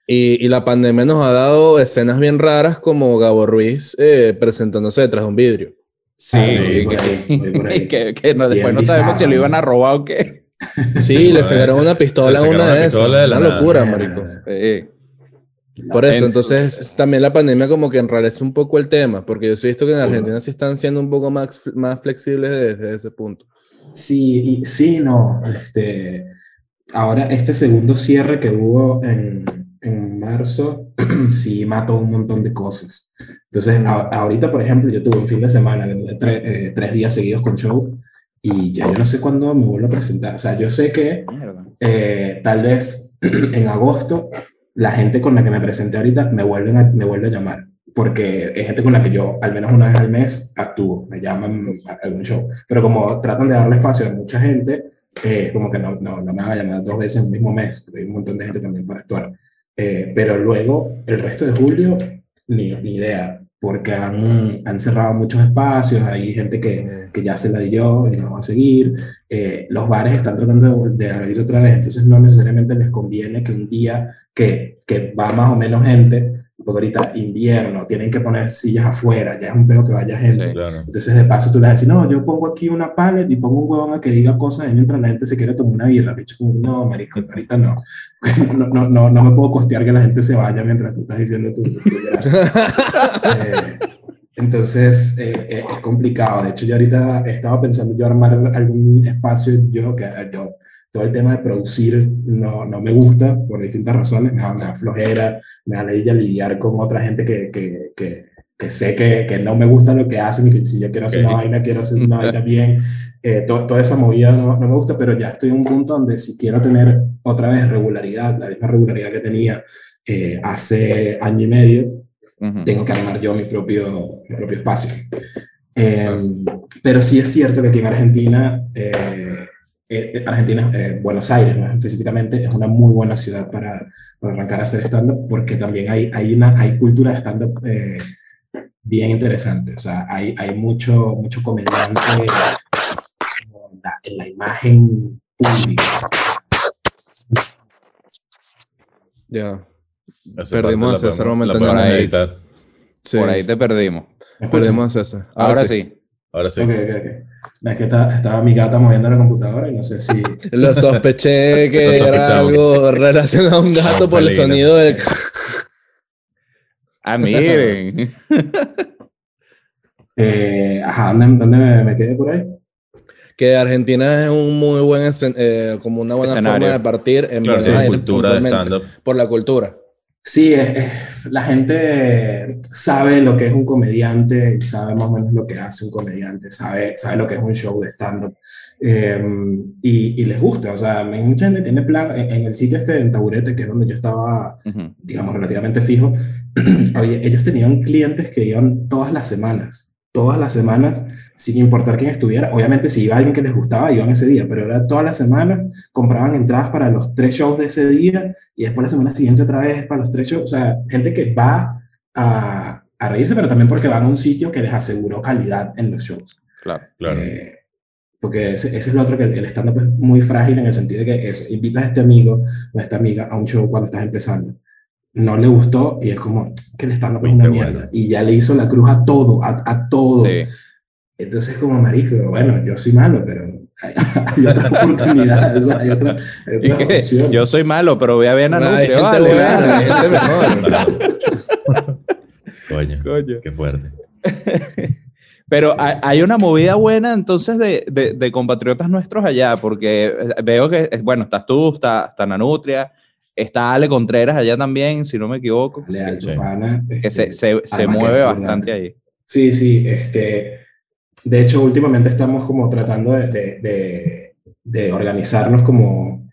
y, y la pandemia nos ha dado escenas bien raras como Gabo Ruiz eh, presentándose detrás de un vidrio. Sí, Ah, Sí, por ahí, por ahí. que, que no, después no sabemos si lo iban a robar o qué. Sí, Sí, le sacaron una pistola a una de esas. la Una nada. locura, marico. Eh, Por eso, En- entonces también la pandemia como que enrarece un poco el tema, porque yo sí he visto que en Argentina sí están siendo un poco más, más flexibles desde ese punto. Sí, sí, no. Este, ahora, este segundo cierre que hubo en marzo, sí mató un montón de cosas. Entonces, a- ahorita, por ejemplo, yo tuve un fin de semana, que tuve tre- eh, tres días seguidos con show, y ya yo no sé cuándo me vuelvo a presentar. O sea, yo sé que eh, tal vez en agosto la gente con la que me presenté ahorita me vuelven a, me vuelve a llamar porque es gente con la que yo al menos una vez al mes actúo, me llaman a algún show, pero como tratan de darle espacio a mucha gente, eh, como que no, no, no me van a llamar dos veces en un mismo mes, hay un montón de gente también para actuar. Eh, pero luego, el resto de julio, ni, ni idea, porque han, han cerrado muchos espacios, hay gente que, que ya se la dio y no va a seguir, eh, los bares están tratando de, de abrir otra vez, entonces no necesariamente les conviene que un día que, que va más o menos gente, porque ahorita invierno, tienen que poner sillas afuera, ya es un peor que vaya gente. Sí. Claro. Entonces de paso tú le vas a decir, no, yo pongo aquí una pallet y pongo un huevón a que diga cosas y mientras la gente se quiere tomar una birra, bicho, como, no, marico, ahorita no. No, no, no, no me puedo costear que la gente se vaya mientras tú estás diciendo tu, tu. Eh, entonces eh, eh, es complicado. De hecho, yo ahorita estaba pensando yo armar algún espacio, yo que yo todo el tema de producir no, no me gusta por distintas razones, me da, me da flojera, me da lidiar con otra gente que, que, que, que sé que, que, no me gusta lo que hacen y que si yo quiero hacer Okay. una vaina, quiero hacer una vaina bien. Eh, to, toda esa movida no, no, me gusta, pero ya estoy en un punto donde si quiero tener otra vez regularidad, la misma regularidad que tenía eh, hace año y medio, uh -huh. tengo que armar yo mi propio, mi propio espacio. Eh, pero sí es cierto que aquí en Argentina, eh, Argentina, eh, Buenos Aires ¿no? específicamente, es una muy buena ciudad para, para arrancar a hacer stand-up porque también hay, hay, una, hay cultura de stand-up eh, bien interesante. O sea, hay, hay mucho, mucho comediante en la, en la imagen pública. Ya. Esa Perdimos a César momentáneamente. podemos editar. Sí. Por ahí te perdimos. Perdimos a César. Ahora, sí. Ahora sí. Ok, ok, ok. No, Es que está- estaba mi gata moviendo la computadora y no sé si... Lo sospeché que Lo era algo relacionado a un gato por el sonido del. Ah, miren. Eh, ajá, ¿dónde, dónde me, me quedé por ahí? Que Argentina es un muy buen eh, como una buena Escenario. forma de partir en Claro, Buenos sí, Aires, cultura de por la cultura. Sí, es- es- la gente sabe lo que es un comediante, sabe más o menos lo que hace un comediante, sabe, sabe lo que es un show de stand-up eh, y, y les gusta. O sea, mucha gente tiene plan en, en el sitio este en Taburete, que es donde yo estaba, Ujú. digamos, relativamente fijo. ellos tenían clientes que iban todas las semanas, todas las semanas, sin importar quién estuviera. Obviamente, si iba alguien que les gustaba, iban ese día, pero era todas las semanas, compraban entradas para los tres shows de ese día y después la semana siguiente otra vez para los tres shows. O sea, gente que va a, a reírse, pero también porque van a un sitio que les aseguró calidad en los shows. Claro. Claro. Eh, porque ese, ese es lo otro, que el, el stand-up es muy frágil en el sentido de que eso, invitas a este amigo o a esta amiga a un show cuando estás empezando. No le gustó y es como que el stand-up es Uy, una mierda. bueno. Y ya le hizo la cruz a todo, a, a todo. Sí. Entonces, como marico, bueno, yo soy malo, pero hay, hay otras oportunidades, hay, otra, hay que opciones. yo soy malo, pero voy a ver a gente vale. Coño, Coño. qué fuerte. Pero hay, hay una movida buena entonces de, de, de compatriotas nuestros allá, porque eh, veo que, eh, bueno, estás tú, está, está Nanutria, está Ale Contreras allá también, si no me equivoco, Le alto, Sí. pana, que este, se, se, se que mueve bastante ahí. Sí, sí, este, de hecho últimamente estamos como tratando de, de, de, de organizarnos como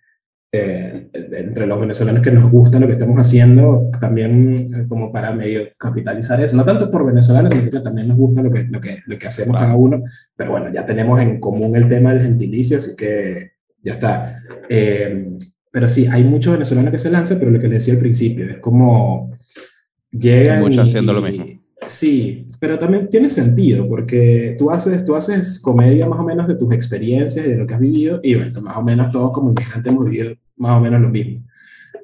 eh, entre los venezolanos que nos gusta lo que estamos haciendo, también eh, como para medio capitalizar eso, no tanto por venezolanos, sino que también nos gusta lo que, lo que, lo que hacemos Claro. cada uno, pero bueno, ya tenemos en común el tema del gentilicio, así que ya está. Eh, pero sí, hay muchos venezolanos que se lanzan, pero lo que les decía al principio, es como llegan Hay muchos y- haciendo lo y- mismo. Sí, pero también tiene sentido porque tú haces, tú haces comedia más o menos de tus experiencias y de lo que has vivido y bueno, más o menos todos como inmigrantes hemos vivido más o menos lo mismo.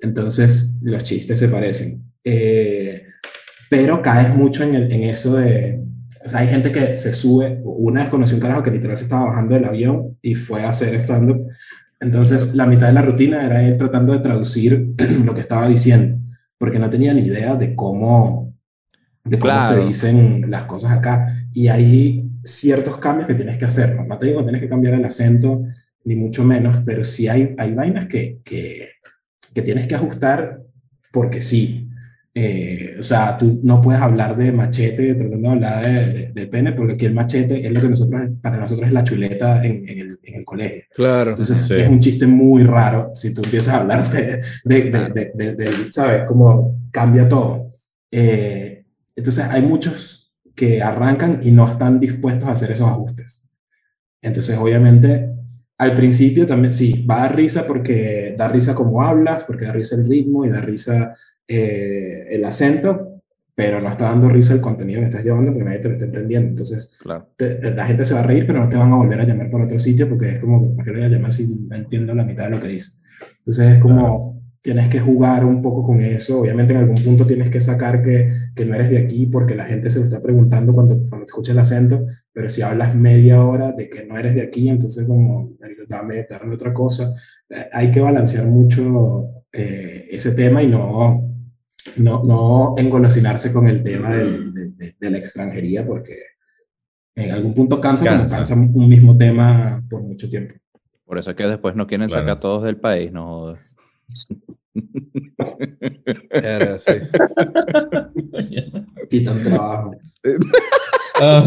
Entonces los chistes se parecen. Eh, pero caes mucho en, el- en eso de... O sea, hay gente que se sube, una vez conocí un carajo que literal se estaba bajando del avión y fue a hacer stand-up. Entonces la mitad de la rutina era él tratando de traducir lo que estaba diciendo, porque no tenía ni idea de cómo, de cómo se dicen las cosas acá. Y hay ciertos cambios que tienes que hacer. No, no te digo que tienes que cambiar el acento, ni mucho menos, pero sí hay, hay vainas que, que, que tienes que ajustar porque sí. Eh, o sea, tú no puedes hablar de machete tratando de hablar de, de- del pene, porque aquí el machete es lo que nosotros, para nosotros es la chuleta en, en el, en el colegio. Claro. Entonces Sí. es un chiste muy raro si tú empiezas a hablar de, de, de, de- de- de- ¿sabes? Como cambia todo. Eh, entonces hay muchos que arrancan y no están dispuestos a hacer esos ajustes. Entonces obviamente al principio también sí, va a dar risa porque da risa como hablas, porque da risa el ritmo y da risa eh, el acento, pero no está dando risa el contenido que estás llevando porque nadie te lo está entendiendo. Entonces Claro. te- la gente se va a reír, pero no te van a volver a llamar por otro sitio porque es como, ¿para qué lo voy a llamar si no entiendo la mitad de lo que dice? Entonces es como, tienes que jugar un poco con eso. Obviamente en algún punto tienes que sacar que, que no eres de aquí porque la gente se lo está preguntando cuando, cuando escucha el acento, pero si hablas media hora de que no eres de aquí, entonces como, dame, dame otra cosa. Eh, Hay que balancear mucho eh, ese tema y no, no, no engolosinarse con el tema del- de, de- de la extranjería porque en algún punto cansa, como Cansa. un mismo tema por mucho tiempo. Por eso es que después no quieren Claro. sacar a todos del país, no. Era así. Quitan trabajo. Ah,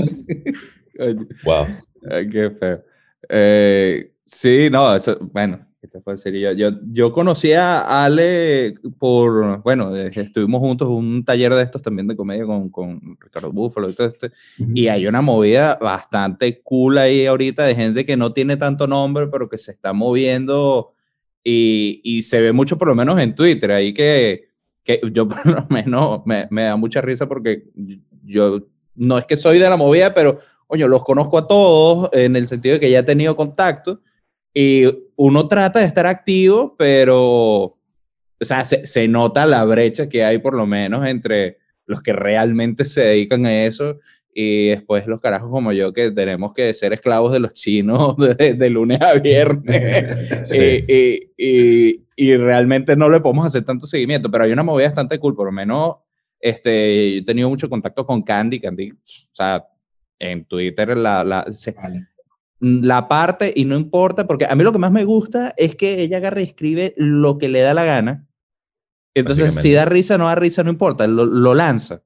wow. ay, qué feo. Eh, sí, no, eso, bueno, Después sería, yo, yo conocí a Ale por, bueno, eh, estuvimos juntos en un taller de estos también de comedia con, con Ricardo Búfalo y todo este, y hay una movida bastante cool ahí ahorita de gente que no tiene tanto nombre, pero que se está moviendo y, y se ve mucho por lo menos en Twitter, ahí que, que yo por lo menos me, me da mucha risa porque yo no es que soy de la movida, pero, coño, los conozco a todos en el sentido de que ya he tenido contacto y uno trata de estar activo, pero, o sea, se, se, nota la brecha que hay por lo menos entre los que realmente se dedican a eso y después los carajos como yo que tenemos que ser esclavos de los chinos de, de lunes a viernes sí. y, y, y, realmente no le podemos hacer tanto seguimiento, pero hay una movida bastante cool, por lo menos este, he tenido mucho contacto con Candy, Candy, o sea, en Twitter la, la, se, vale la parte y no importa, porque a mí lo que más me gusta es que ella agarra y escribe lo que le da la gana. Entonces, si da risa, no da risa, no importa, lo, lo lanza.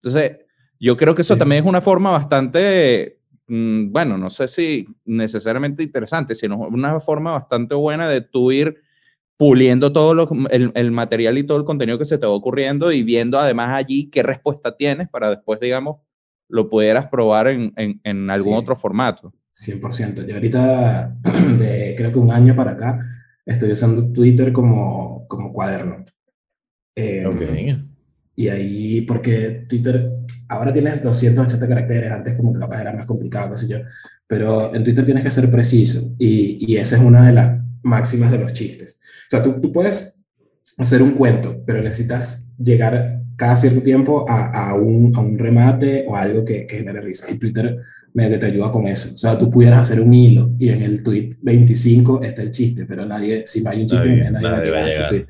Entonces, yo creo que eso sí. también es una forma bastante, mmm, bueno, no sé si necesariamente interesante, sino una forma bastante buena de tú ir puliendo todo lo, el, el, material y todo el contenido que se te va ocurriendo y viendo además allí qué respuesta tienes para después, digamos, lo pudieras probar en, en, en algún sí. otro formato. 100%. Yo ahorita, de creo que un año para acá, estoy usando Twitter como, como cuaderno. Eh, okay. Y ahí, porque Twitter ahora tienes 280 caracteres, antes como que capaz era más complicado, qué sé yo, pero en Twitter tienes que ser preciso y, y esa es una de las máximas de los chistes. O sea, tú, tú puedes hacer un cuento, pero necesitas llegar cada cierto tiempo a, a, un, a un remate o algo que, que genere risa. Y Twitter medio que te ayuda con eso. O sea, tú pudieras hacer un hilo y en el tweet 25 está el chiste, pero nadie, si no hay un chiste, nadie, nadie, nadie va a llegar a ese tweet.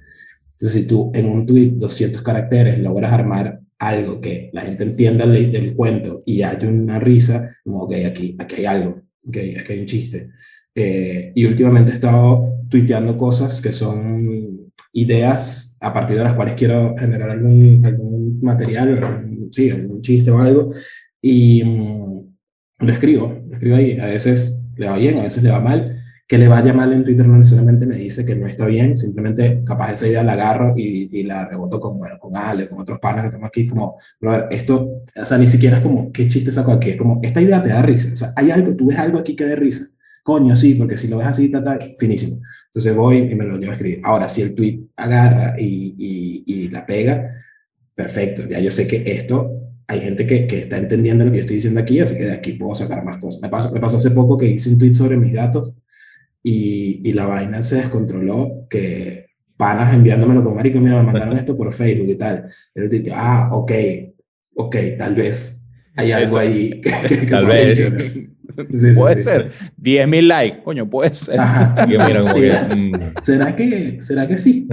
Entonces, si tú en un tweet 200 caracteres logras armar algo que la gente entienda el, del cuento y haya una risa, como, ok, aquí, aquí hay algo, okay, aquí hay un chiste. Eh, y últimamente he estado tuiteando cosas que son ideas a partir de las cuales quiero generar algún, algún material, algún, sí, algún chiste o algo. Y mmm, lo escribo, lo escribo ahí. A veces le va bien, a veces le va mal. Que le vaya mal en Twitter no necesariamente me dice que no está bien, simplemente capaz esa idea la agarro y, y la reboto con, bueno, con Ale, con otros panas que estamos aquí, como, brother, esto, o sea, ni siquiera es como, ¿qué chiste saco aquí? Es como, esta idea te da risa, o sea, hay algo, tú ves algo aquí que dé risa, coño, sí, porque si lo ves así, tal, tal, finísimo. Entonces voy y me lo llevo a escribir. Ahora, si el tweet agarra y, y, y la pega, perfecto, ya yo sé que esto hay gente que, que, está entendiendo lo que yo estoy diciendo aquí, así que de aquí puedo sacar más cosas. Me pasó, me pasó hace poco que hice un tweet sobre mis gatos y, y la vaina se descontroló, que panas enviándomelo como marico, mira, me mandaron esto por Facebook y tal. Y yo, ah, ok, ok, tal vez hay algo Eso, ahí que, que, tal vez. Sí, puede sí, ser. Sí. 10 mil likes, coño, puede ser. Ajá. sí. ¿Será, que, ¿Será que sí?